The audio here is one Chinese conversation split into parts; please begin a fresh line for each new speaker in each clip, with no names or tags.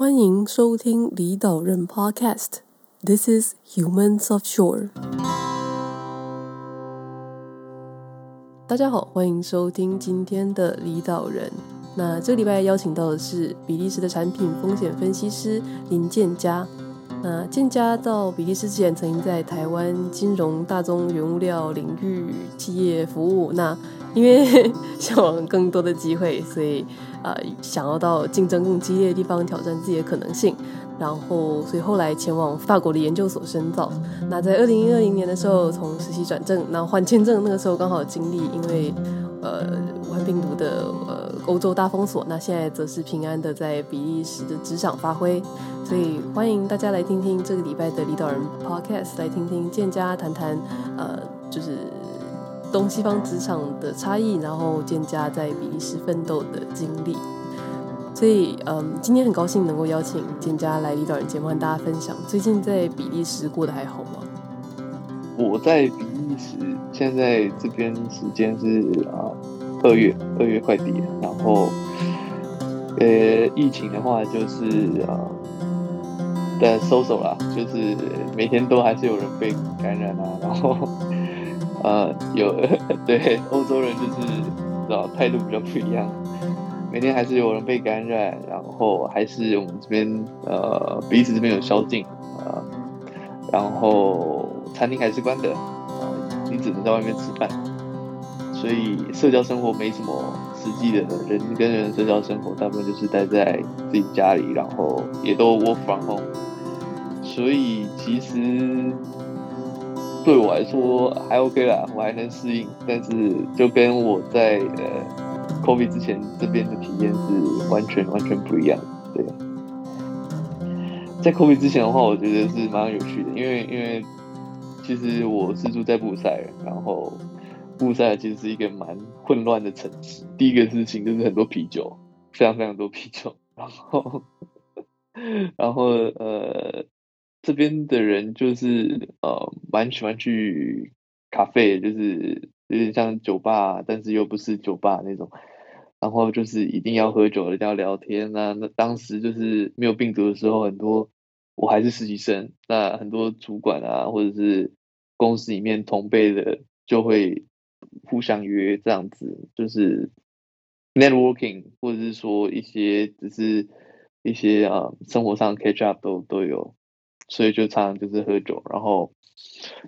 欢迎收听李岛任 Podcast。This is Humans of Shore。大家好，欢迎收听今天的李岛人。那这个礼拜邀请到的是比利时的产品风险分析师林建嘉。那建嘉到比利时之前，曾经在台湾金融、大宗原物料领域企业服务。那因为 向往更多的机会，所以呃想要到竞争更激烈的地方挑战自己的可能性。然后，所以后来前往法国的研究所深造。那在二零二零年的时候，从实习转正，那换签证，那个时候刚好经历因为呃武汉病毒的呃欧洲大封锁。那现在则是平安的在比利时的职场发挥。所以欢迎大家来听听这个礼拜的领导人 Podcast，来听听建家谈谈呃就是东西方职场的差异，然后建家在比利时奋斗的经历。所以，嗯，今天很高兴能够邀请建家来领导人节目，跟大家分享最近在比利时过得还好吗？
我在比利时，现在这边时间是啊二月，二月快底了。然后，呃，疫情的话就是啊，在收手啦，就是每天都还是有人被感染啊。然后，呃，有 对欧洲人就是知道态度比较不一样。每天还是有人被感染，然后还是我们这边呃彼此这边有宵禁啊、呃，然后餐厅还是关的啊、你只能在外面吃饭，所以社交生活没什么实际的人跟人社交生活，大部分就是待在自己家里，然后也都 work from home，所以其实对我来说还 OK 啦，我还能适应，但是就跟我在呃。COVID 之前这边的体验是完全完全不一样，对。在 COVID 之前的话，我觉得是蛮有趣的，因为因为其实我是住在布鲁塞尔，然后布赛其实是一个蛮混乱的城市。第一个事情就是很多啤酒，非常非常多啤酒，然后然后呃这边的人就是呃蛮喜欢去咖啡，就是有点像酒吧，但是又不是酒吧那种。然后就是一定要喝酒，一定要聊天啊。那当时就是没有病毒的时候，很多我还是实习生，那很多主管啊，或者是公司里面同辈的，就会互相约这样子，就是 networking，或者是说一些只是一些啊生活上 catch up 都都有，所以就常常就是喝酒，然后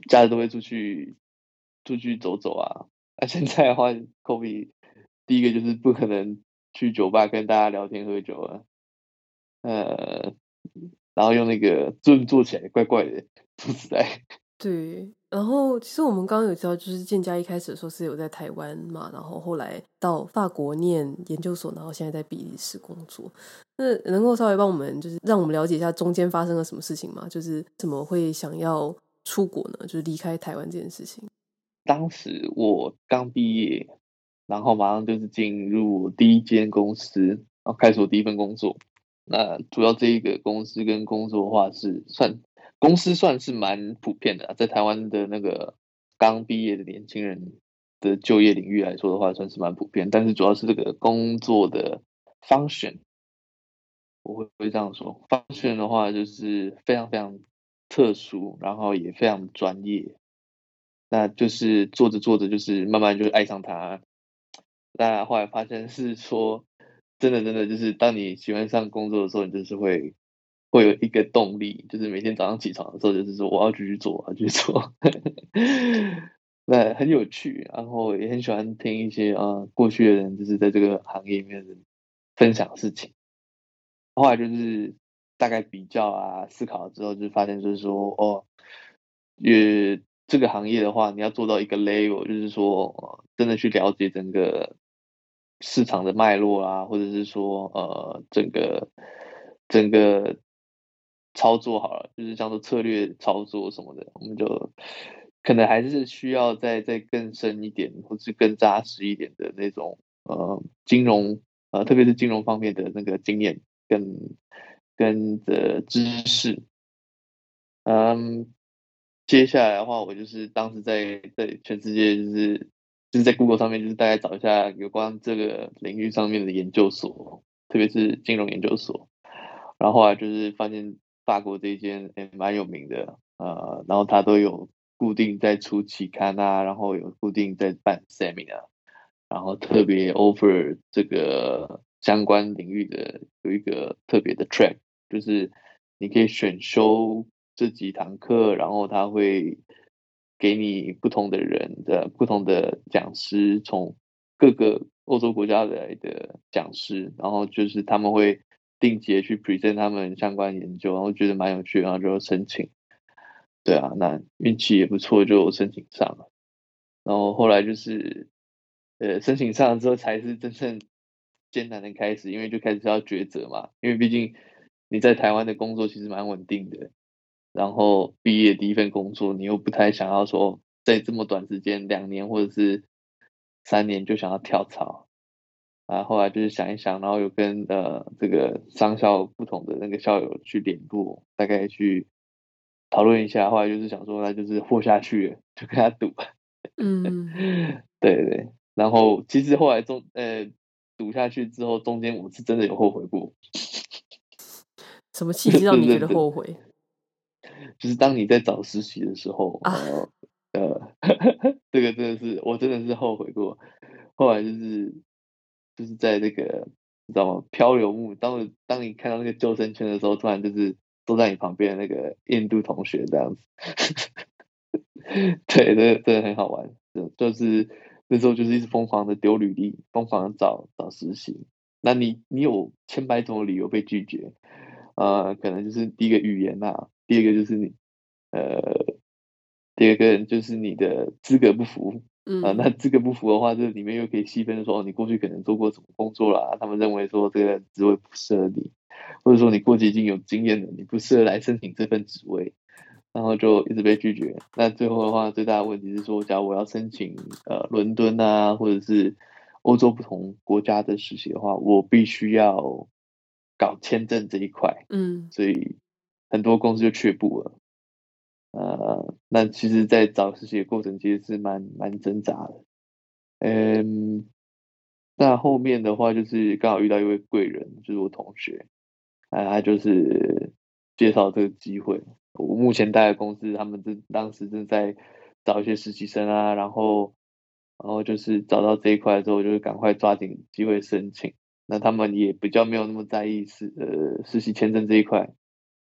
假日都会出去出去走走啊。那现在的话，COVID。第一个就是不可能去酒吧跟大家聊天喝酒啊，呃，然后用那个 Zoom 做起来怪怪的，说实在。
对，然后其实我们刚刚有知道，就是建嘉一开始的时候是有在台湾嘛，然后后来到法国念研究所，然后现在在比利时工作。那能够稍微帮我们，就是让我们了解一下中间发生了什么事情吗？就是怎么会想要出国呢？就是离开台湾这件事情。
当时我刚毕业。然后马上就是进入第一间公司，然后开始我第一份工作。那主要这一个公司跟工作的话是算公司算是蛮普遍的，在台湾的那个刚毕业的年轻人的就业领域来说的话，算是蛮普遍。但是主要是这个工作的 function，我会会这样说，function 的话就是非常非常特殊，然后也非常专业。那就是做着做着，就是慢慢就爱上它。但后来发现是说，真的真的就是，当你喜欢上工作的时候，你就是会会有一个动力，就是每天早上起床的时候，就是说我要继续做，我要继续做。那很有趣，然后也很喜欢听一些啊、呃、过去的人就是在这个行业里面的分享事情。后来就是大概比较啊思考之后，就发现就是说哦，也这个行业的话，你要做到一个 level，就是说真的去了解整个。市场的脉络啊，或者是说，呃，整个整个操作好了，就是像做策略操作什么的，我们就可能还是需要再再更深一点，或是更扎实一点的那种，呃，金融，呃，特别是金融方面的那个经验跟跟的知识。嗯，接下来的话，我就是当时在在全世界就是。就是在 Google 上面，就是大概找一下有关这个领域上面的研究所，特别是金融研究所。然后后来就是发现法国这一间也蛮有名的，呃，然后他都有固定在出期刊啊，然后有固定在办 seminar，然后特别 offer 这个相关领域的有一个特别的 track，就是你可以选修这几堂课，然后他会给你不同的人的不同的讲师，从各个欧洲国家来的讲师，然后就是他们会。定期的去 present 他们相关研究，然后觉得蛮有趣，然后就申请。对啊，那运气也不错，就申请上了。然后后来就是，呃，申请上了之后才是真正艰难的开始，因为就开始要抉择嘛。因为毕竟你在台湾的工作其实蛮稳定的，然后毕业第一份工作，你又不太想要说在这么短时间，两年或者是三年就想要跳槽。啊，后来就是想一想，然后有跟呃这个商校不同的那个校友去联络，大概去讨论一下。后来就是想说，那就是活下去了，就跟他赌。
嗯，
对对。然后其实后来中呃赌下去之后，中间我是真的有后悔过。
什么契机让你觉得 后悔？
就是当你在找实习的时候，啊、呃，这个真的是我真的是后悔过。后来就是。就是在那个你知道吗？漂流木，当当你看到那个救生圈的时候，突然就是坐在你旁边的那个印度同学这样子，对，这个真的很好玩。就是那时候就是一直疯狂的丢履历，疯狂的找找实习。那你你有千百种理由被拒绝，呃，可能就是第一个语言呐、第二个就是你，呃，第二个就是你的资格不符。嗯啊，那这个不符的话，这里面又可以细分说，哦，你过去可能做过什么工作啦？他们认为说这个职位不适合你，或者说你过去已经有经验了，你不适合来申请这份职位，然后就一直被拒绝。那最后的话，最大的问题是说，假如我要申请呃伦敦啊，或者是欧洲不同国家的实习的话，我必须要搞签证这一块。嗯，所以很多公司就却步了。呃，那其实，在找实习的过程其实是蛮蛮挣扎的。嗯，那后面的话就是刚好遇到一位贵人，就是我同学，啊，他就是介绍这个机会。我目前待的公司，他们正当时正在找一些实习生啊，然后，然后就是找到这一块之后，就是赶快抓紧机会申请。那他们也比较没有那么在意实呃实习签证这一块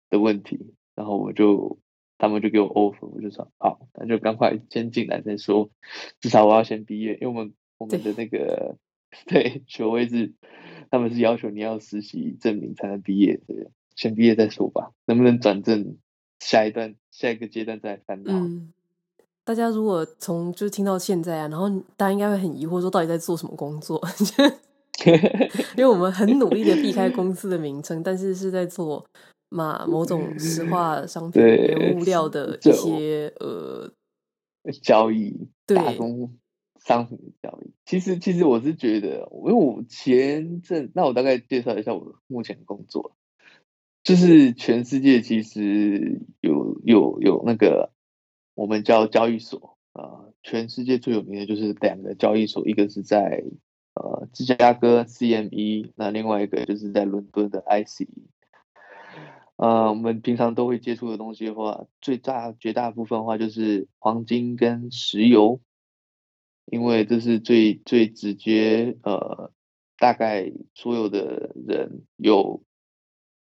的问题，然后我就。他们就给我 offer，我就说好，那就赶快先进来再说，至少我要先毕业，因为我们我们的那个对，对学位是，他们是要求你要实习证明才能毕业，对，先毕业再说吧，能不能转正，下一段下一个阶段再烦恼。
嗯，大家如果从就是听到现在啊，然后大家应该会很疑惑，说到底在做什么工作？因为我们很努力的避开公司的名称，但是是在做。嘛，某种石化商品、原物料的一些呃
交易，
对，
打工商品的交易。其实，其实我是觉得，因为我前阵，那我大概介绍一下我目前的工作，就是全世界其实有有有那个我们叫交易所啊、呃，全世界最有名的就是两个交易所，一个是在呃芝加哥 CME，那另外一个就是在伦敦的 ICE。呃，我们平常都会接触的东西的话，最大绝大部分的话就是黄金跟石油，因为这是最最直接，呃，大概所有的人有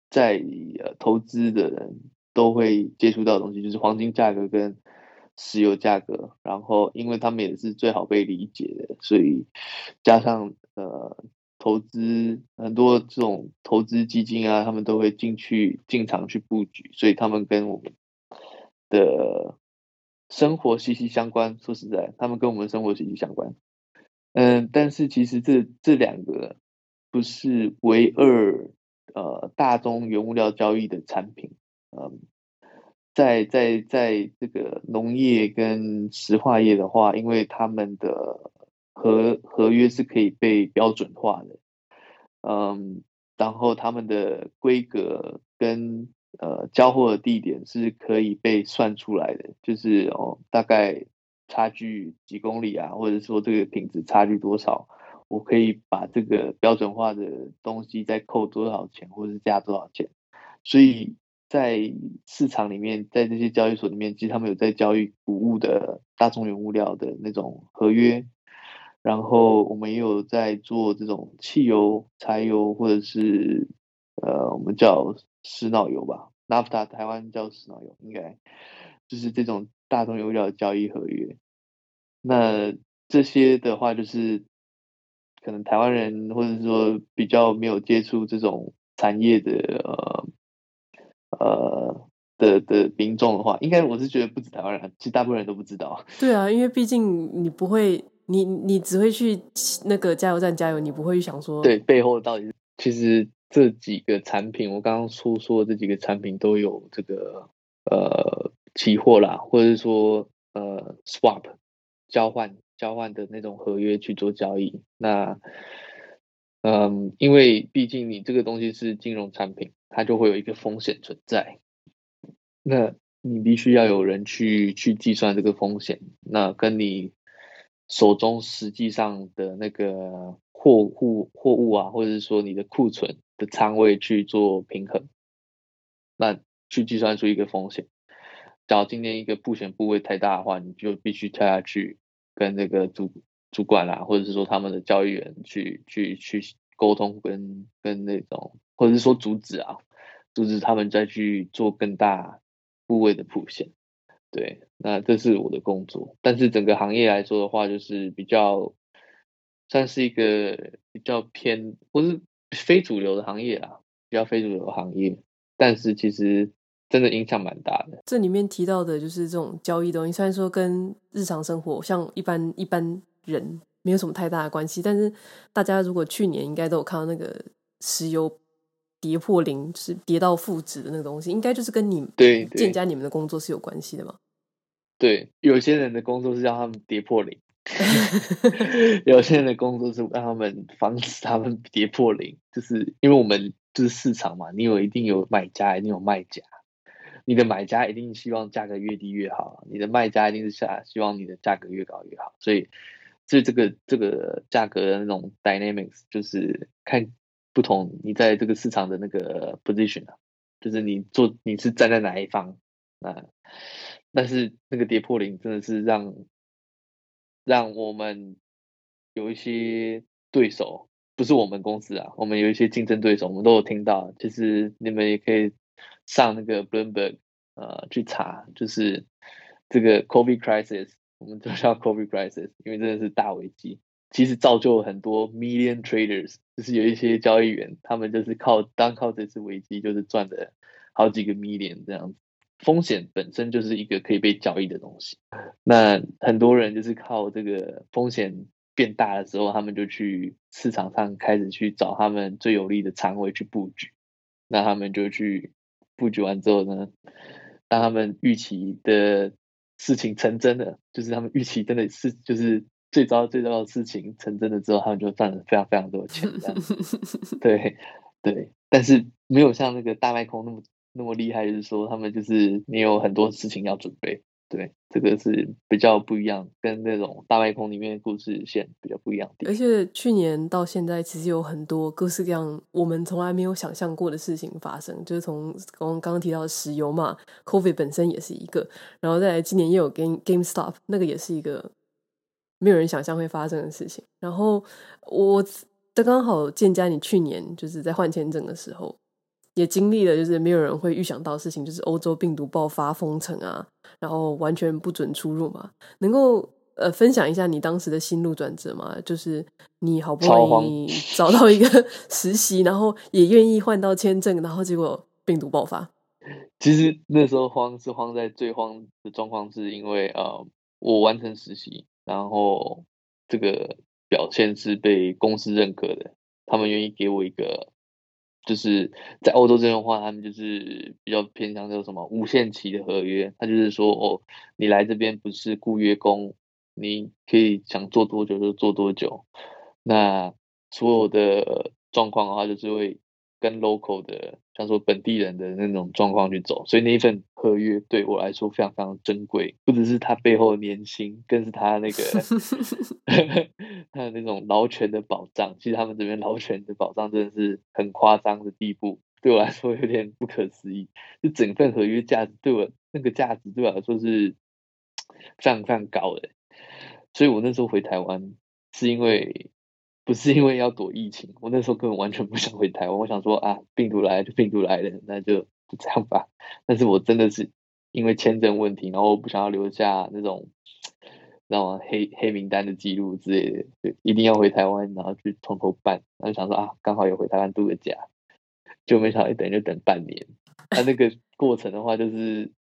在呃投资的人都会接触到的东西，就是黄金价格跟石油价格，然后因为他们也是最好被理解的，所以加上呃。投资很多这种投资基金啊，他们都会进去进场去布局，所以他们跟我们的生活息息相关。说实在，他们跟我们生活息息相关。嗯，但是其实这这两个不是唯二呃大宗原物料交易的产品。嗯，在在在这个农业跟石化业的话，因为他们的合合约是可以被标准化的，嗯，然后他们的规格跟呃交货的地点是可以被算出来的，就是哦大概差距几公里啊，或者说这个品质差距多少，我可以把这个标准化的东西再扣多少钱，或者是加多少钱，所以在市场里面，在这些交易所里面，其实他们有在交易谷物的大宗原物料的那种合约，然后我们也有在做这种汽油、柴油或者是呃我们叫石脑油吧，NAFTA 台湾叫石脑油，应该就是这种大宗油料交易合约。那这些的话，就是可能台湾人或者说比较没有接触这种产业的呃呃的的民众的话，应该我是觉得不止台湾人，其实大部分人都不知道。
对啊，因为毕竟你不会，你你只会去那个加油站加油，你不会去想说，
对背后到底是。其实这几个产品，我刚刚说说这几个产品都有这个呃期货啦，或者是说呃 swap。交换交换的那种合约去做交易，那，嗯，因为毕竟你这个东西是金融产品，它就会有一个风险存在，那你必须要有人去去计算这个风险，那跟你手中实际上的那个货物货物啊，或者是说你的库存的仓位去做平衡，那去计算出一个风险。假如今天一个曝险部位太大的话，你就必须跳下去。跟那个主主管啦，或者是说他们的交易员去去去沟通跟，跟那种，或者是说阻止啊，阻止他们再去做更大部位的曝险。对，那这是我的工作。但是整个行业来说的话，就是比较算是一个比较偏不是非主流的行业啦，比较非主流的行业。但是其实。真的影响蛮大的。
这里面提到的就是这种交易东西，虽然说跟日常生活像一般一般人没有什么太大的关系，但是大家如果去年应该都有看到那个石油跌破零，是跌到负值的那个东西，应该就是跟你对建家你们的工作是有关系的嘛？
对，有些人的工作是让他们跌破零，有些人的工作是让他们防止他们跌破零，就是因为我们就是市场嘛，你有一定有买家，一定有卖家。你的买家一定希望价格越低越好，你的卖家一定是下希望你的价格越高越好，所以，所以这个这个价格的那种 dynamics 就是看不同你在这个市场的那个 position 啊，就是你做你是站在哪一方啊，但是那个跌破零真的是让让我们有一些对手，不是我们公司啊，我们有一些竞争对手，我们都有听到，其实你们也可以。上那个 Bloomberg 呃去查，就是这个 COVID crisis，我们就叫 COVID crisis，因为真的是大危机。其实造就了很多 million traders，就是有一些交易员，他们就是靠单靠这次危机，就是赚了好几个 million 这样子。风险本身就是一个可以被交易的东西。那很多人就是靠这个风险变大的时候，他们就去市场上开始去找他们最有利的仓位去布局，那他们就去。布局完之后呢，当他们预期的事情成真了，就是他们预期真的是就是最糟最糟的事情成真了之后，他们就赚了非常非常多的钱。这样 对对，但是没有像那个大卖空那么那么厉害，就是说他们就是你有很多事情要准备。对，这个是比较不一样，跟那种大卖空里面的故事线比较不一样的。
而且去年到现在，其实有很多各式各样我们从来没有想象过的事情发生，就是从刚刚刚提到的石油嘛，COVID 本身也是一个，然后再来今年又有 Game GameStop，那个也是一个没有人想象会发生的事情。然后我刚刚好建家，你去年就是在换签证的时候。也经历了，就是没有人会预想到的事情，就是欧洲病毒爆发、封城啊，然后完全不准出入嘛。能够呃分享一下你当时的心路转折吗？就是你好不容易找到一个 实习，然后也愿意换到签证，然后结果病毒爆发。
其实那时候慌是慌在最慌的状况，是因为呃我完成实习，然后这个表现是被公司认可的，他们愿意给我一个。就是在欧洲这边的话，他们就是比较偏向叫什么无限期的合约。他就是说，哦，你来这边不是雇约工，你可以想做多久就做多久。那所有的状况的话，就是会。跟 local 的，像说本地人的那种状况去走，所以那一份合约对我来说非常非常珍贵，不只是他背后的年薪，更是他那个 他的那种劳权的保障。其实他们这边劳权的保障真的是很夸张的地步，对我来说有点不可思议。就整份合约价值对我那个价值对我来说是非常非常高的，所以我那时候回台湾是因为不是因为要躲疫情，我那时候根本完全不想回台湾。我想说啊，病毒来就病毒来了，那就就这样吧。但是我真的是因为签证问题，然后我不想要留下那种。知道吗？黑黑名单的记录之类的，就一定要回台湾，然后去从头办。然后想说啊，刚好有回台湾度个假，就没想到一等就等半年。那那个过程的话，就是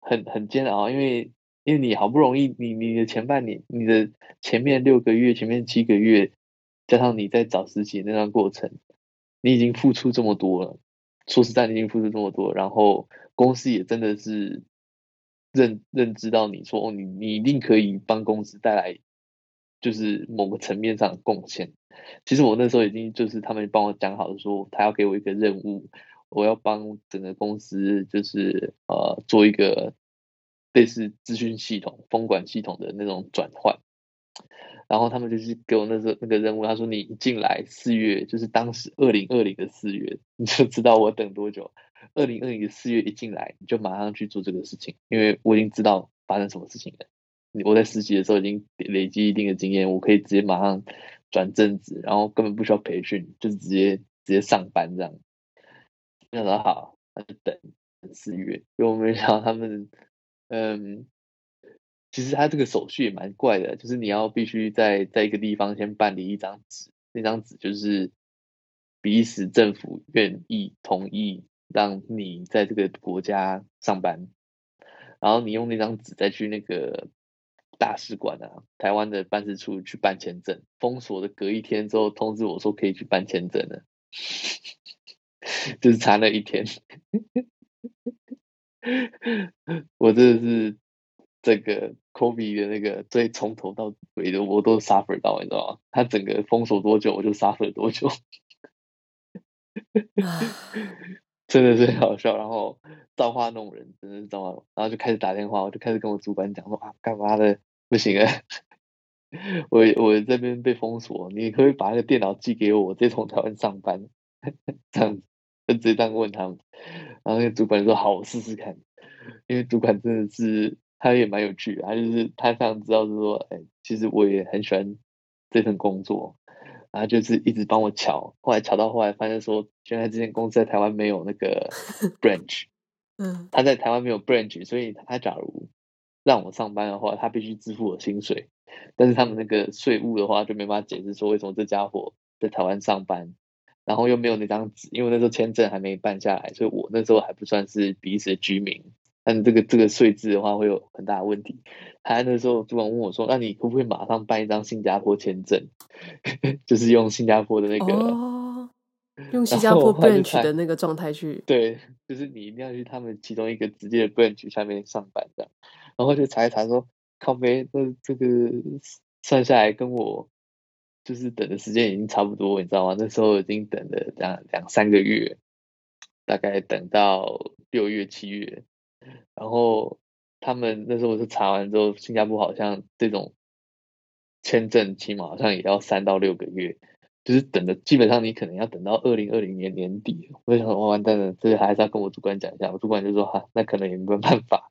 很很煎熬，因为因为你好不容易，你你的前半年，你的前面六个月，前面七个月，加上你在找实习那段过程，你已经付出这么多了。说实在，你已经付出这么多，然后公司也真的是。认认知到你说哦，你你一定可以帮公司带来，就是某个层面上的贡献。其实我那时候已经就是他们帮我讲好了，说他要给我一个任务，我要帮整个公司就是呃做一个类似资讯系统、风管系统的那种转换。然后他们就是给我那时候那个任务，他说你一进来四月，就是当时二零二零的四月，你就知道我等多久。二零二零的四月一进来，你就马上去做这个事情，因为我已经知道发生什么事情了。我在实习的时候已经累积一定的经验，我可以直接马上转正职，然后根本不需要培训，就是直接直接上班这样。那说好，那就等四月。因为我没想到他们，嗯，其实他这个手续也蛮怪的，就是你要必须在在一个地方先办理一张纸，那张纸就是比利时政府愿意同意。让你在这个国家上班，然后你用那张纸再去那个大使馆啊，台湾的办事处去办签证。封锁的隔一天之后通知我说可以去办签证了，就是差那一天。我真的是这个 COVID 的那个最从头到尾的我都 suffer 到，你知道吗？他整个封锁多久我就 suffer 多久。真的是很好笑，然后造化弄人，真的是造化，然后就开始打电话，我就开始跟我主管讲说啊，干嘛的不行啊，我我这边被封锁，你可以把那个电脑寄给我，我直接从台湾上班，这样子就直接这样问他们，然后那个主管说好，我试试看，因为主管真的是他也蛮有趣的，他就是他非常知道是说，哎，其实我也很喜欢这份工作。然后就是一直帮我瞧，后来瞧到后来发现说，原来这间公司在台湾没有那个 branch，嗯，他在台湾没有 branch，所以他假如让我上班的话，他必须支付我薪水，但是他们那个税务的话就没办法解释说为什么这家伙在台湾上班，然后又没有那张纸，因为那时候签证还没办下来，所以我那时候还不算是彼此的居民。但这个这个税制的话会有很大的问题。他那时候主管问我说：“那你可不可以马上办一张新加坡签证？就是用新加坡的那个，
哦、用新加坡 branch 的那个状态去？
对，就是你一定要去他们其中一个直接的 branch 下面上班这样。然后就查一查说，靠北，那这个算下来跟我就是等的时间已经差不多，你知道吗？那时候已经等了两两三个月，大概等到六月七月。”然后他们那时候是查完之后，新加坡好像这种签证起码好像也要三到六个月，就是等的基本上你可能要等到二零二零年年底。我想说完蛋了，这个还是要跟我主管讲一下。我主管就说哈，那可能也没有办法。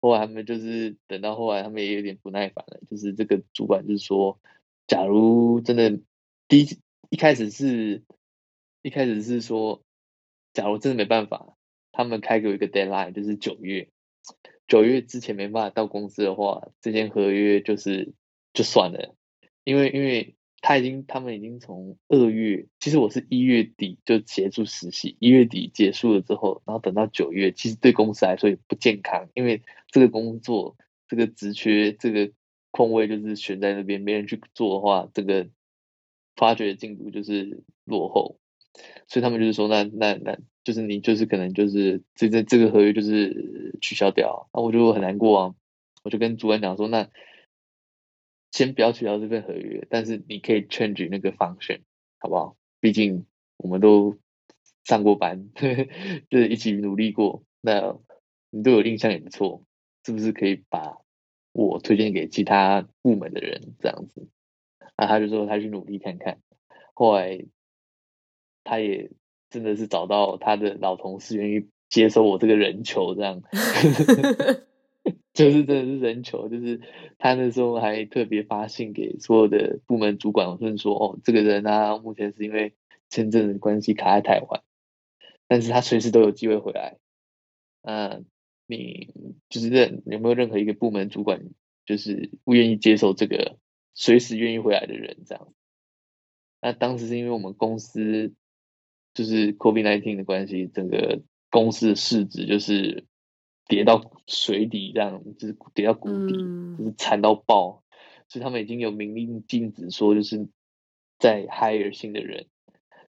后来他们就是等到后来，他们也有点不耐烦了，就是这个主管就是说，假如真的第一一开始是一开始是说，假如真的没办法。他们开给我一个 deadline，就是九月，九月之前没办法到公司的话，这间合约就是就算了，因为因为他已经他们已经从二月，其实我是一月底就结束实习，一月底结束了之后，然后等到九月，其实对公司来说也不健康，因为这个工作这个职缺这个空位就是悬在那边，没人去做的话，这个发掘进度就是落后。所以他们就是说那，那那就是你就是可能就是这这这个合约就是取消掉，那我就很难过啊。我就跟主管讲说，那先不要取消这份合约，但是你可以 change 那个 function，好不好？毕竟我们都上过班，呵 呵就是一起努力过，那你对我印象也不错，是不是可以把我推荐给其他部门的人这样子？那他就说他去努力看看，后来。他也真的是找到他的老同事愿意接收我这个人球，这样，就是真的是人球，就是他那时候还特别发信给所有的部门主管，问说，哦，这个人啊，目前是因为签证的关系卡在台湾，但是他随时都有机会回来。嗯，你就是任有没有任何一个部门主管，就是不愿意接受这个随时愿意回来的人这样？那当时是因为我们公司就是 COVID-19 的关系，整个公司的市值就是跌到水底，这样就是跌到谷底，嗯、就是惨到爆，所以他们已经有明令禁止说，就是在 hire 新的人。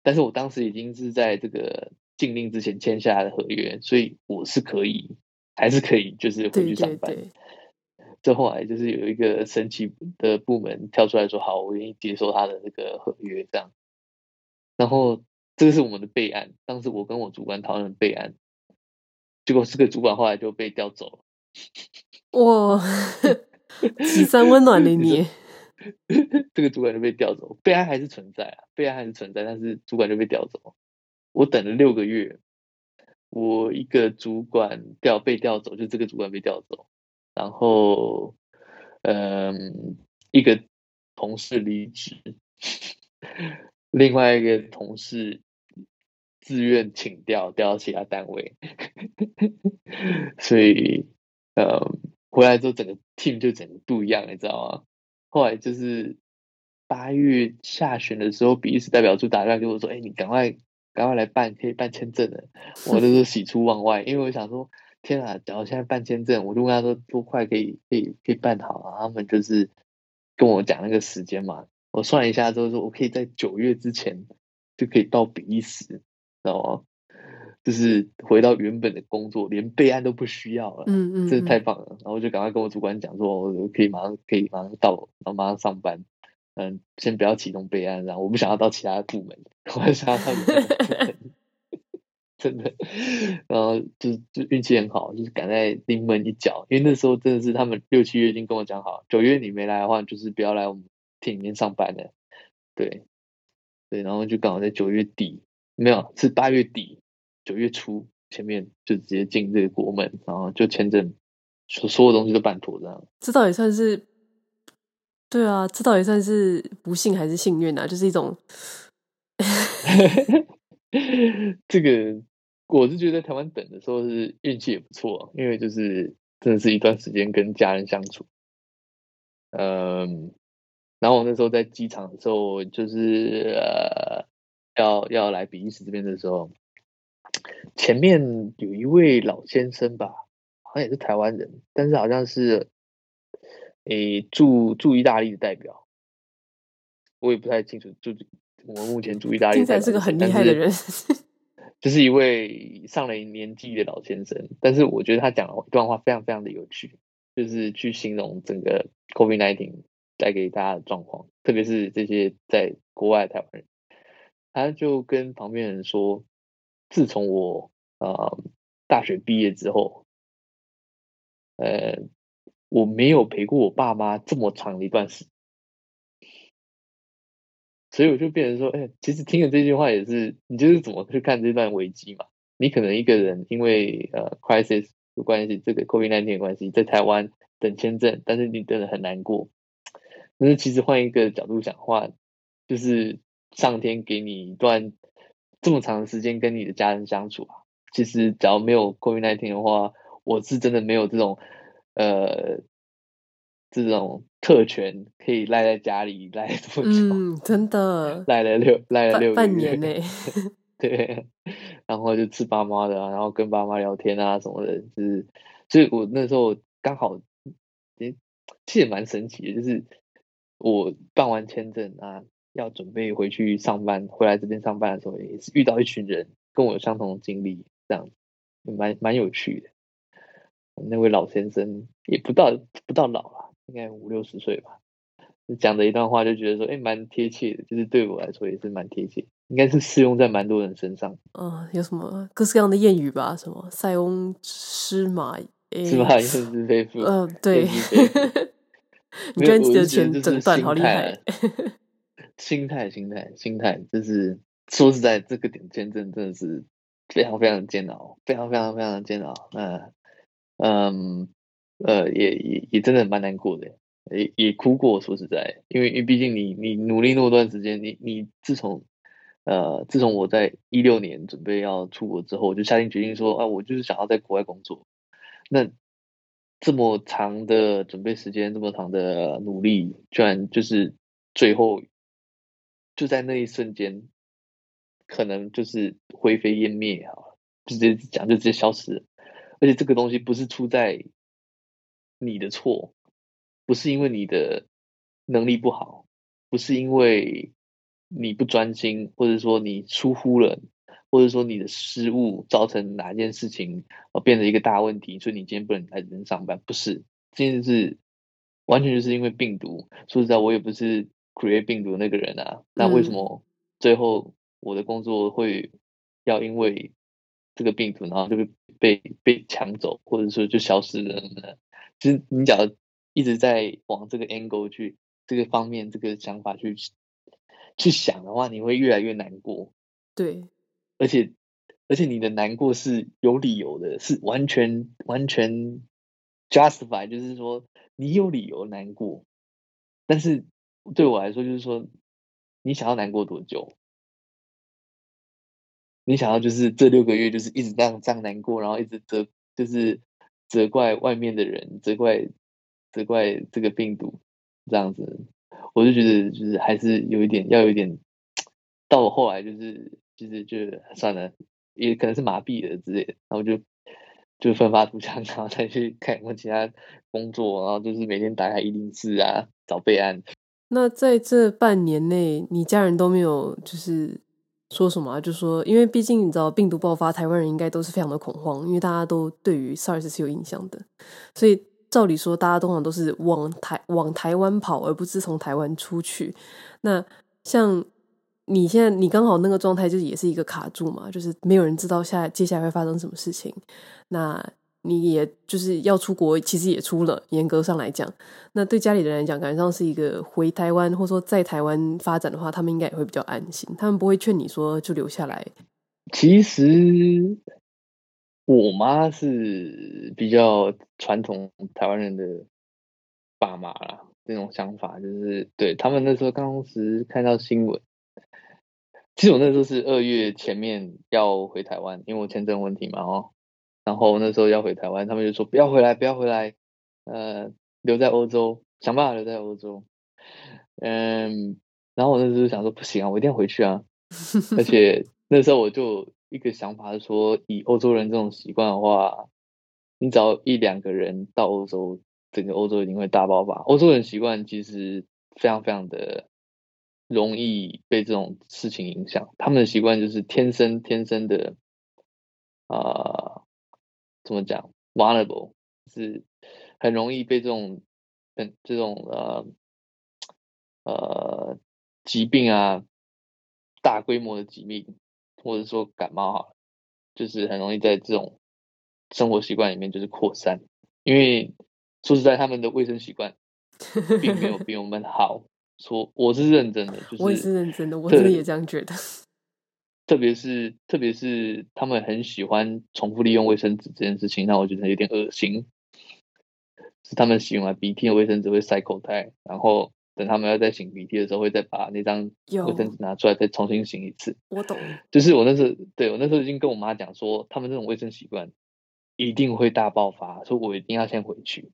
但是我当时已经是在这个禁令之前签下来的合约，所以我是可以，还是可以，就是回去上班。这后来就是有一个神奇的部门跳出来说：“好，我愿意接受他的那个合约。”这样，然后这个是我们的备案。当时我跟我主管讨论备案，结果这个主管后来就被调走了。
哇，几三温暖的你，
这个主管就被调走，备案还是存在啊，备案还是存在，但是主管就被调走。我等了六个月，我一个主管调被调走，就这个主管被调走。然后，嗯，一个同事离职，另外一个同事自愿请调，调到其他单位，所以，呃，回来之后整个 team 就整个不一样，你知道吗？后来就是八月下旬的时候，比利时代表处打电话给我说：“哎，你赶快赶快来办，可以办签证了。”我那时候喜出望外，因为我想说。天啊！假如现在办签证，我就问他说多快可以可以可以办好啊？他们就是跟我讲那个时间嘛。我算一下就是说，我可以在九月之前就可以到比利时，知道吗？就是回到原本的工作，连备案都不需要了。嗯嗯，这太棒了。然后我就赶快跟我主管讲说，我可以马上可以马上到，然后马上上班。嗯，先不要启动备案，然后我不想要到其他部门，我想要到。真的，然后就就运气很好，就是赶在临门一脚。因为那时候真的是他们六七月已经跟我讲好，九月你没来的话，就是不要来我们厅里面上班的。对，对，然后就刚好在九月底，没有，是八月底，九月初前面就直接进这个国门，然后就签证，所所有东西都办妥这样。
这倒也算是？对啊，这倒也算是不幸还是幸运啊？就是一种，
这个。我是觉得台湾等的时候是运气也不错，因为就是真的是一段时间跟家人相处，嗯，然后我那时候在机场的时候，就是呃要要来比利时这边的时候，前面有一位老先生吧，好像也是台湾人，但是好像是诶驻驻意大利的代表，我也不太清楚，就我们目前驻意大利的代表
是个很厉害的人。
就是一位上了年纪的老先生，但是我觉得他讲了一段话非常非常的有趣，就是去形容整个 COVID-19 带给大家的状况，特别是这些在国外的台湾人，他就跟旁边人说，自从我呃大学毕业之后，呃，我没有陪过我爸妈这么长的一段时。所以我就变成说，哎、其实听了这句话也是，你就是怎么去看这段危机嘛？你可能一个人因为呃 crisis 有关系，这个 COVID-19 的关系，在台湾等签证，但是你真的很难过。但是其实换一个角度想的话，就是上天给你一段这么长的时间跟你的家人相处啊。其实只要没有 COVID-19 的话，我是真的没有这种呃。这种特权可以赖在家里赖这么久，
嗯，真的
赖了六赖了六
半年呢。
对，然后就吃爸妈的啊，然后跟爸妈聊天啊什么的，就是，所以我那时候刚好，诶，其实也蛮神奇的，就是我办完签证啊，要准备回去上班，回来这边上班的时候，也是遇到一群人跟我有相同的经历，这样，蛮蛮有趣的。那位老先生也不到不到老啊。应该五六十岁吧，讲的一段话就觉得说，哎，蛮贴切的，就是对我来说也是蛮贴切，应该是适用在蛮多人身上。
嗯，有什么各式各样的谚语吧？什么“塞翁失马”，
是吧？焉知非福？
嗯，对。你跟你的前诊断好厉害。
心态，心态，心态，就是说实在，这个点签证真的是非常非常煎熬，非常非常非常的煎熬。那，嗯，呃，也也也真的蛮难过的，也也哭过。说实在，因为因为毕竟你你努力那么段时间，你你自从呃自从我在一六年准备要出国之后，我就下定决心说啊，我就是想要在国外工作。那这么长的准备时间，这么长的努力，居然就是最后就在那一瞬间，可能就是灰飞烟灭啊！直接讲就直接消失。而且这个东西不是出在你的错，不是因为你的能力不好，不是因为你不专心，或者说你疏忽了。或者说你的失误造成哪件事情而变成一个大问题，所以你今天不能来这边上班？不是，这件事完全就是因为病毒。说实在，我也不是 create 病毒那个人啊。那为什么最后我的工作会要因为这个病毒，然后就被被被抢走，或者说就消失了呢？其实你只要一直在往这个 angle 去这个方面这个想法去去想的话，你会越来越难过。
对。
而且，而且你的难过是有理由的，是完全完全 justify，就是说你有理由难过。但是对我来说，就是说你想要难过多久？你想要就是这六个月就是一直这样这样难过，然后一直责就是责怪外面的人，责怪责怪这个病毒这样子，我就觉得就是还是有一点要有一点，到我后来就是。其实就算了，也可能是麻痹了之类的，然后就就奋发图强，然后再去看有没有其他工作，然后就是每天打开一零四啊，找备案。
那在这半年内，你家人都没有就是说什么啊？就说，因为毕竟你知道病毒爆发，台湾人应该都是非常的恐慌，因为大家都对于 SARS 是有印象的，所以照理说，大家通常都是往台往台湾跑，而不是从台湾出去。那像。你现在你刚好那个状态就是也是一个卡住嘛，就是没有人知道下接下来会发生什么事情。那你也就是要出国，其实也出了，严格上来讲，那对家里人来讲，感觉上是一个回台湾或者说在台湾发展的话，他们应该也会比较安心，他们不会劝你说就留下来。
其实我妈是比较传统台湾人的爸妈啦，这种想法就是对他们那时候当时看到新闻。其实我那时候是二月前面要回台湾，因为我签证问题嘛，哦，然后那时候要回台湾，他们就说不要回来，不要回来，呃，留在欧洲，想办法留在欧洲，嗯，然后我那时候想说不行啊，我一定要回去啊，而且 那时候我就一个想法是说，以欧洲人这种习惯的话，你只要一两个人到欧洲，整个欧洲一定会大爆发。欧洲人习惯其实非常非常的。容易被这种事情影响，他们的习惯就是天生天生的，啊、呃，怎么讲，vulnerable 是很容易被这种，很这种呃呃疾病啊，大规模的疾病，或者说感冒哈，就是很容易在这种生活习惯里面就是扩散，因为说实在，他们的卫生习惯并没有比我们好。说我是认真的，就是我也
是认真的，我真的也这样觉得。
特别是特别是他们很喜欢重复利用卫生纸这件事情，让我觉得有点恶心。是他们洗完鼻涕的卫生纸会塞口袋，然后等他们要再擤鼻涕的时候，会再把那张卫生纸拿出来再重新擤一次。
我懂，
就是我那时候对我那时候已经跟我妈讲说，他们这种卫生习惯一定会大爆发，所以我一定要先回去。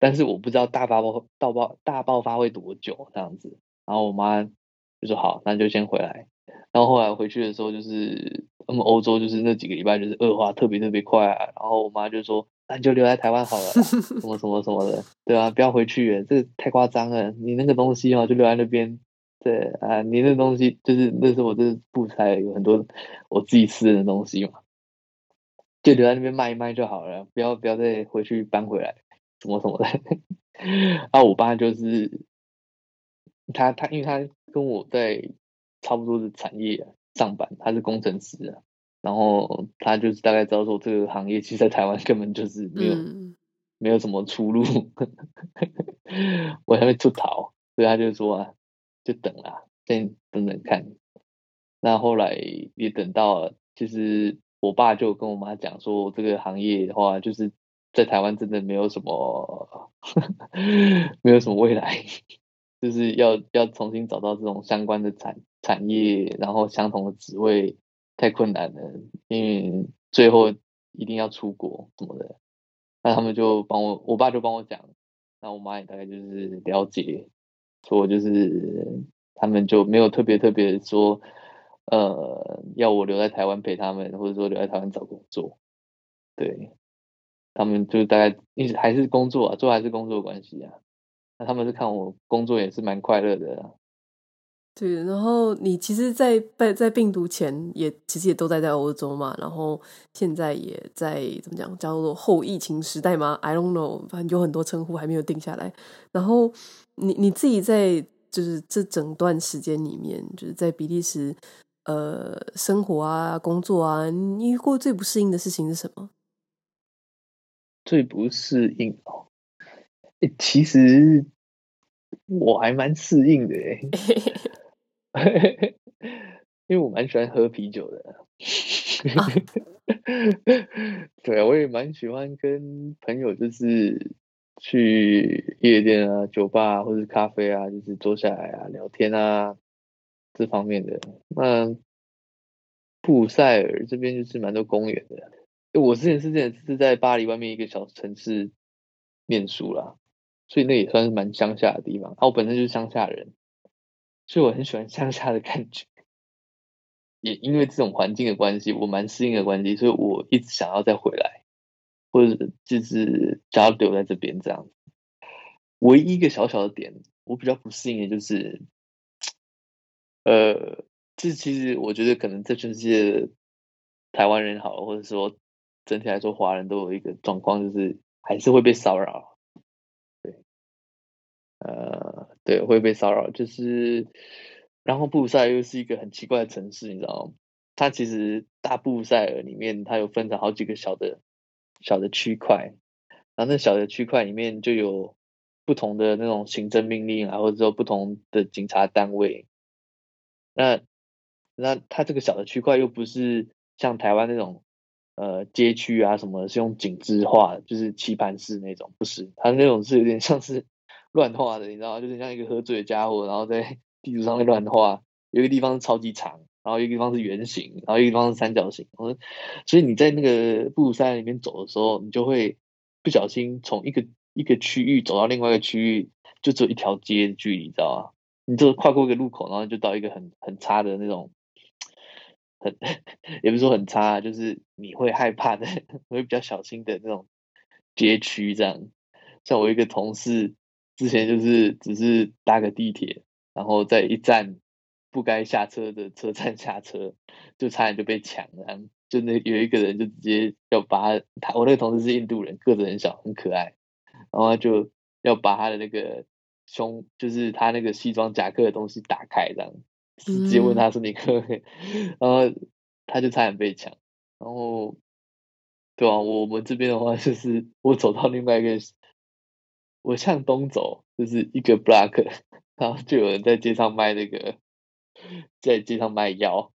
但是我不知道大爆发、大爆、大爆发会多久这样子，然后我妈就说好，那就先回来。然后后来回去的时候，就是他们欧洲就是那几个礼拜就是恶化特别特别快啊。然后我妈就说，那你就留在台湾好了，什么什么什么的，对啊，不要回去，这太夸张了。你那个东西哦，就留在那边，对啊，你那东西就是那时候我这布材有很多我自己吃的东西嘛，就留在那边卖一卖就好了，不要不要再回去搬回来。什么什么的，啊，我爸就是他，他因为他跟我在差不多的产业上班，他是工程师啊，然后他就是大概知道说这个行业其实在台湾根本就是没有、嗯、没有什么出路，我还没出逃，所以他就说啊，就等啦，先等等看。那后来也等到了，其实我爸就跟我妈讲说，这个行业的话，就是在台湾真的没有什么，没有什么未来，就是要要重新找到这种相关的产产业，然后相同的职位太困难了，因为最后一定要出国什么的。那他们就帮我，我爸就帮我讲，那我妈也大概就是了解，说就是他们就没有特别特别说。呃，要我留在台湾陪他们，或者说留在台湾找工作，对，他们就大概一直还是工作啊，做还是工作关系啊。那他们是看我工作也是蛮快乐的啊。
对，然后你其实在，在病毒前也其实也都待在欧洲嘛，然后现在也在怎么讲叫做后疫情时代嘛？I don't know，反正有很多称呼还没有定下来。然后你你自己在就是这整段时间里面，就是在比利时。呃，生活啊，工作啊，你遇过最不适应的事情是什么？
最不适应哦，其实我还蛮适应的哎，因为我蛮喜欢喝啤酒的。啊、对啊，我也蛮喜欢跟朋友就是去夜店啊、酒吧或者咖啡啊，就是坐下来啊聊天啊。这方面的那布鲁塞尔这边就是蛮多公园的。我之前是这样，是在巴黎外面一个小城市念书啦，所以那也算是蛮乡下的地方。啊，我本身就是乡下人，所以我很喜欢乡下的感觉。也因为这种环境的关系，我蛮适应的关系，所以我一直想要再回来，或者就是交留在这边这样。唯一一个小小的点，我比较不适应的就是。呃，这其实我觉得可能这全世界台湾人好，或者说整体来说华人都有一个状况，就是还是会被骚扰。对，呃，对，会被骚扰。就是，然后布鲁塞尔又是一个很奇怪的城市，你知道吗？它其实大布塞尔里面，它有分成好几个小的小的区块，然后那小的区块里面就有不同的那种行政命令啊，或者说不同的警察单位。那那它这个小的区块又不是像台湾那种呃街区啊什么，是用井字画，就是棋盘式那种，不是，它那种是有点像是 乱画的，你知道吗？就是像一个喝醉的家伙，然后在 地图上面乱画。有一个地方是超级长，然后一个地方是圆形，然后一个地方是三角形。所以你在那个布鲁塞里面走的时候，你就会不小心从一个一个区域走到另外一个区域，就只有一条街的距离，你知道吗？你就跨过一个路口，然后就到一个很很差的那种，很 也不是说很差，就是你会害怕的，会比较小心的那种街区这样。像我一个同事之前就是只是搭个地铁，然后在一站不该下车的车站下车，就差点就被抢了。就那有一个人就直接要把他，他我那个同事是印度人，个子很小很可爱，然后他就要把他的那个。胸就是他那个西装夹克的东西打开，这样直接问他说：“你可以？” 然后他就差点被抢。然后，对啊，我们这边的话 就是我走到另外一个，我向东走就是一个 block，然后就有人在街上卖那个，在街上卖药，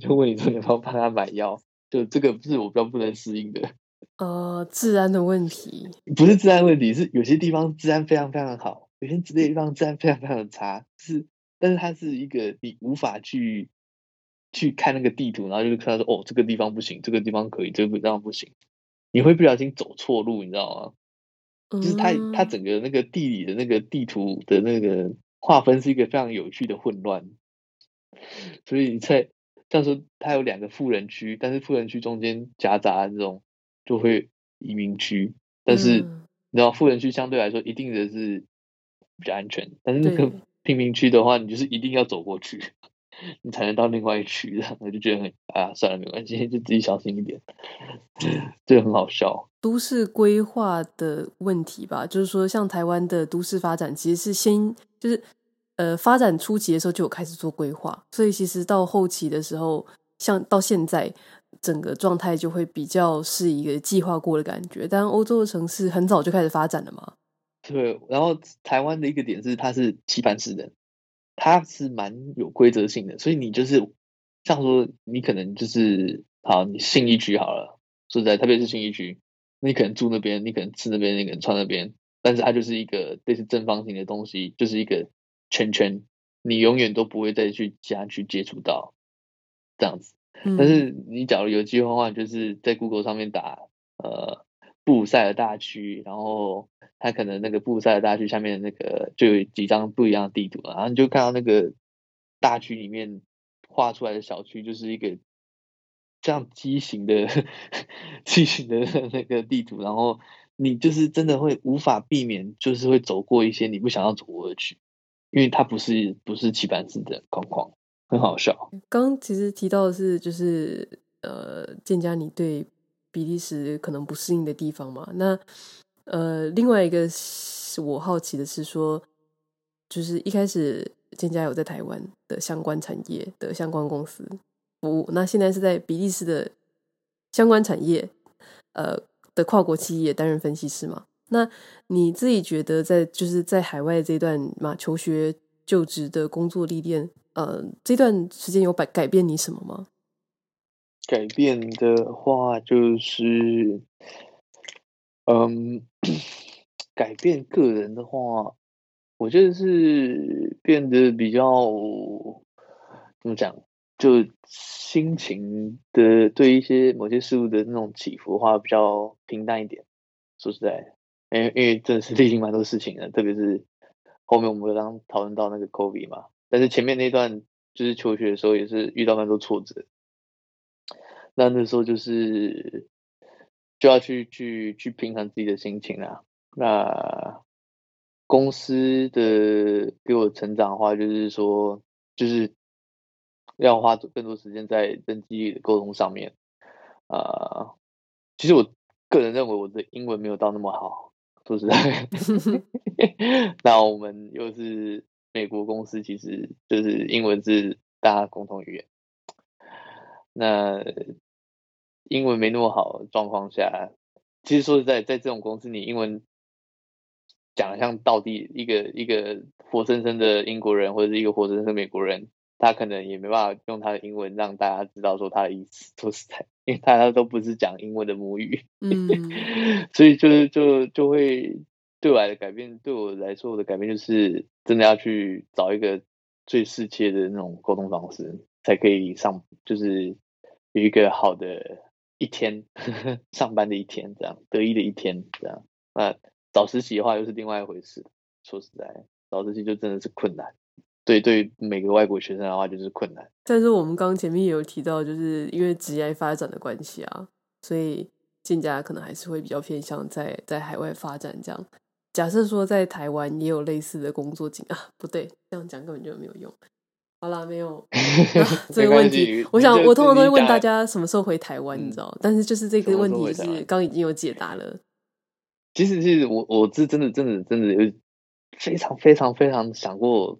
就问你说：“你要不要帮他买药？”就这个不是我比较不能适应的。
呃，治安的问题
不是治安问题，是有些地方治安非常非常好。有些地方治安非常非常的差，是，但是它是一个你无法去去看那个地图，然后就看到说，哦，这个地方不行，这个地方可以，这个地方不行，你会不小心走错路，你知道吗？就是它它整个那个地理的那个地图的那个划分是一个非常有趣的混乱，所以你在像说它有两个富人区，但是富人区中间夹杂这种就会移民区，但是你知道富人区相对来说一定的是。比较安全，但是那个贫民区的话，你就是一定要走过去，你才能到另外一区。这 样我就觉得很啊，算了，没关系，就自己小心一点。这个很好笑。
都市规划的问题吧，就是说，像台湾的都市发展，其实是先就是呃，发展初期的时候就有开始做规划，所以其实到后期的时候，像到现在整个状态就会比较是一个计划过的感觉。但欧洲的城市很早就开始发展了嘛。
对，然后台湾的一个点是，它是棋盘式的，它是蛮有规则性的，所以你就是像说你可能就是好，你信义区好了，说实在，特别是信义区，你可能住那边，你可能吃那边，你可能穿那边，但是它就是一个类似正方形的东西，就是一个圈圈，你永远都不会再去加去接触到这样子。但是你假如有机会的话，就是在 Google 上面打呃布鲁塞尔大区，然后它可能那个布塞大区下面那个就有几张不一样的地图，然后你就看到那个大区里面画出来的小区就是一个这样畸形的 畸形的那个地图，然后你就是真的会无法避免，就是会走过一些你不想要走过的区，因为它不是不是棋盘式的框框。很好笑。
刚其实提到的是，就是呃，建家你对比利时可能不适应的地方嘛。那呃，另外一个我好奇的是说，就是一开始建家有在台湾的相关产业的相关公司服务，那现在是在比利时的相关产业呃的跨国企业担任分析师嘛？那你自己觉得在就是在海外这段嘛求学就职的工作历练？呃，这段时间有改改变你什么吗？
改变的话，就是，嗯，改变个人的话，我觉得是变得比较怎么讲，就心情的对一些某些事物的那种起伏的话，比较平淡一点。说实在，因为因为真的是历经蛮多事情的，特别是后面我们刚刚讨论到那个 COVID 嘛。但是前面那段就是求学的时候，也是遇到蛮多挫折。那那时候就是就要去去去平衡自己的心情啦。那公司的给我成长的话，就是说就是要花更多时间在人际沟通上面。啊、呃，其实我个人认为我的英文没有到那么好，说实在。那我们又是。美国公司其实就是英文是大家共同语言。那英文没那么好的状况下，其实说实在，在这种公司，你英文讲的像到底一个一个活生生的英国人，或者是一个活生生的美国人，他可能也没办法用他的英文让大家知道说他的意思。说实在，因为大家都不是讲英文的母语，嗯，所以就是就就会。对我来的改变，对我来说，我的改变就是真的要去找一个最适切的那种沟通方式，才可以上，就是有一个好的一天，呵 呵上班的一天，这样得意的一天，这样。那找实习的话，又是另外一回事。说实在，找实习就真的是困难。对，对每个外国学生的话，就是困难。
但是我们刚前面也有提到，就是因为职业发展的关系啊，所以建家可能还是会比较偏向在在海外发展这样。假设说在台湾也有类似的工作经啊，不对，这样讲根本就没有用。好啦，没有、啊、这个问题。我想我通常都会问大家什么时候回台湾，你知道、嗯？但是就是这个问题是刚已经有解答了。
其实，其实我我是真的真的真的有非常非常非常想过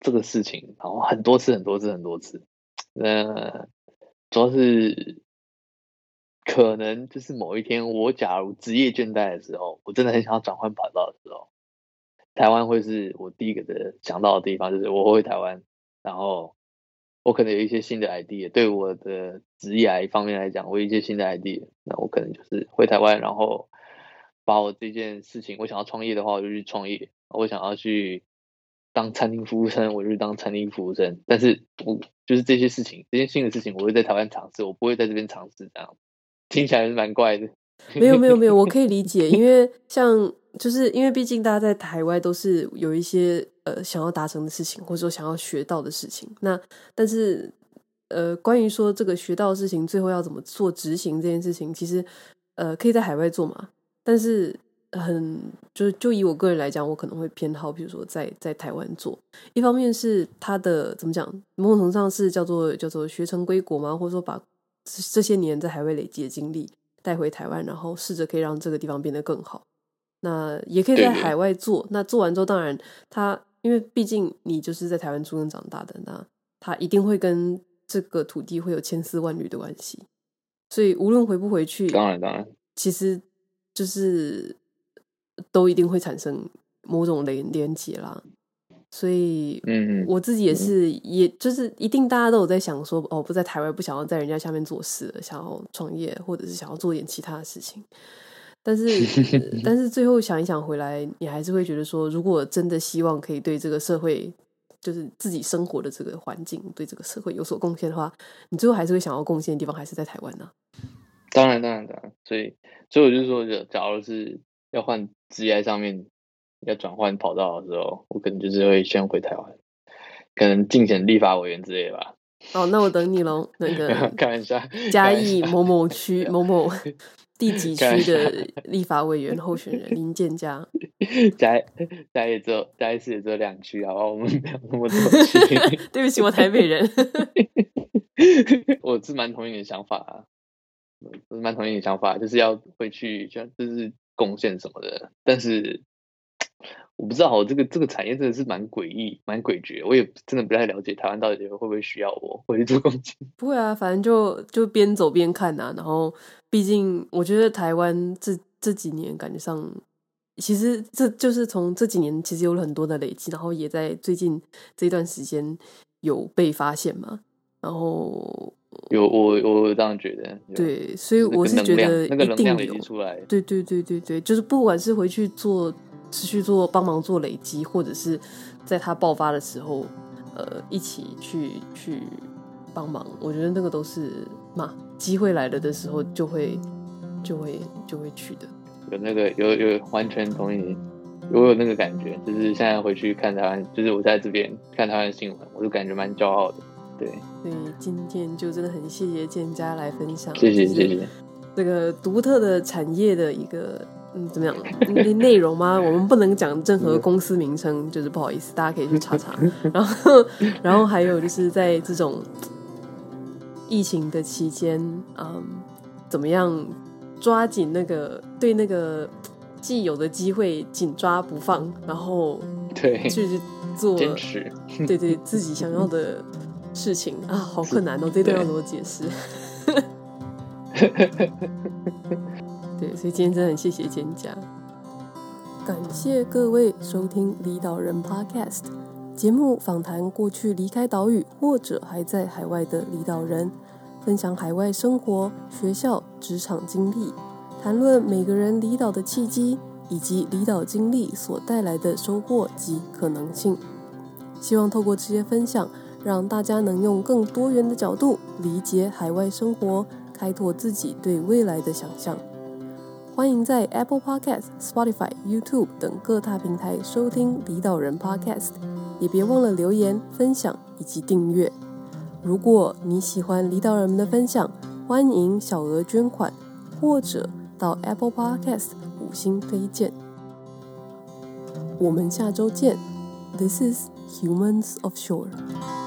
这个事情，然后很多次很多次很多次。呃，主要是。可能就是某一天，我假如职业倦怠的时候，我真的很想要转换跑道的时候，台湾会是我第一个的想到的地方。就是我会回台湾，然后我可能有一些新的 idea，对我的职业方面来讲，我有一些新的 idea，那我可能就是回台湾，然后把我这件事情，我想要创业的话，我就去创业；我想要去当餐厅服务生，我就去当餐厅服务生。但是我就是这些事情，这些新的事情，我会在台湾尝试，我不会在这边尝试这样。听起来是蛮怪的，
没有没有没有，我可以理解，因为 像就是因为毕竟大家在台湾都是有一些呃想要达成的事情，或者说想要学到的事情。那但是呃，关于说这个学到的事情最后要怎么做执行这件事情，其实呃可以在海外做嘛。但是很就就以我个人来讲，我可能会偏好，比如说在在台湾做。一方面是他的怎么讲，某种程度上是叫做叫做学成归国嘛，或者说把。这些年在海外累积的经历带回台湾，然后试着可以让这个地方变得更好。那也可以在海外做。那做完之后，当然他因为毕竟你就是在台湾出生长大的，那他一定会跟这个土地会有千丝万缕的关系。所以无论回不回去，
当然当然，
其实就是都一定会产生某种连连结啦。所以，
嗯，
我自己也是，嗯、也就是一定大家都有在想说，哦，不在台湾，不想要在人家下面做事了，想要创业，或者是想要做点其他的事情。但是，但是最后想一想回来，你还是会觉得说，如果真的希望可以对这个社会，就是自己生活的这个环境，对这个社会有所贡献的话，你最后还是会想要贡献的地方还是在台湾呢、啊？
当然，当然，当然。所以，所以我就说，假如是要换职业上面。要转换跑道的时候，我可能就是会先回台湾，可能竞选立法委员之类吧。
哦，那我等你喽。那个
开玩笑，
嘉义某某区某某 第几区的 立法委员候选人林建嘉。
嘉嘉义只有嘉也只有两区，好吧？我们没有那么多区。
对不起，我台北人。
我是蛮同意你的想法啊，我是蛮同意你的想法，就是要回去，就就是贡献什么的，但是。我不知道，这个这个产业真的是蛮诡异、蛮诡谲。我也真的不太了解台湾到底会不会需要我回去做贡献。
不会啊，反正就就边走边看呐、啊。然后，毕竟我觉得台湾这这几年感觉上，其实这就是从这几年其实有了很多的累积，然后也在最近这段时间有被发现嘛。然后
有我我这样觉得，
对，所以我是觉得
那个能量累积出来，
对对对对对，就是不管是回去做。持续做帮忙做累积，或者是在它爆发的时候，呃，一起去去帮忙。我觉得那个都是嘛，机会来了的时候就会就会就会去的。
有那个有有完全同意，我有那个感觉，就是现在回去看台湾，就是我在这边看台湾的新闻，我就感觉蛮骄傲的。对，
所以今天就真的很谢谢建家来分享，
谢谢谢谢
这个独特的产业的一个。嗯，怎么样？内容吗？我们不能讲任何公司名称，就是不好意思，大家可以去查查。然后，然后还有就是在这种疫情的期间，嗯，怎么样抓紧那个对那个既有的机会紧抓不放，然后
对
去做
坚持，
对对自己想要的事情啊，好困难哦，这段要怎么解释？对，所以今天真的很谢谢健嘉，感谢各位收听离岛人 Podcast 节目，访谈过去离开岛屿或者还在海外的离岛人，分享海外生活、学校、职场经历，谈论每个人离岛的契机以及离岛经历所带来的收获及可能性。希望透过这些分享，让大家能用更多元的角度理解海外生活，开拓自己对未来的想象。欢迎在 Apple Podcast、Spotify、YouTube 等各大平台收听离岛人 Podcast，也别忘了留言、分享以及订阅。如果你喜欢离岛人们的分享，欢迎小额捐款或者到 Apple Podcast 五星推荐。我们下周见。This is Humans of Shore。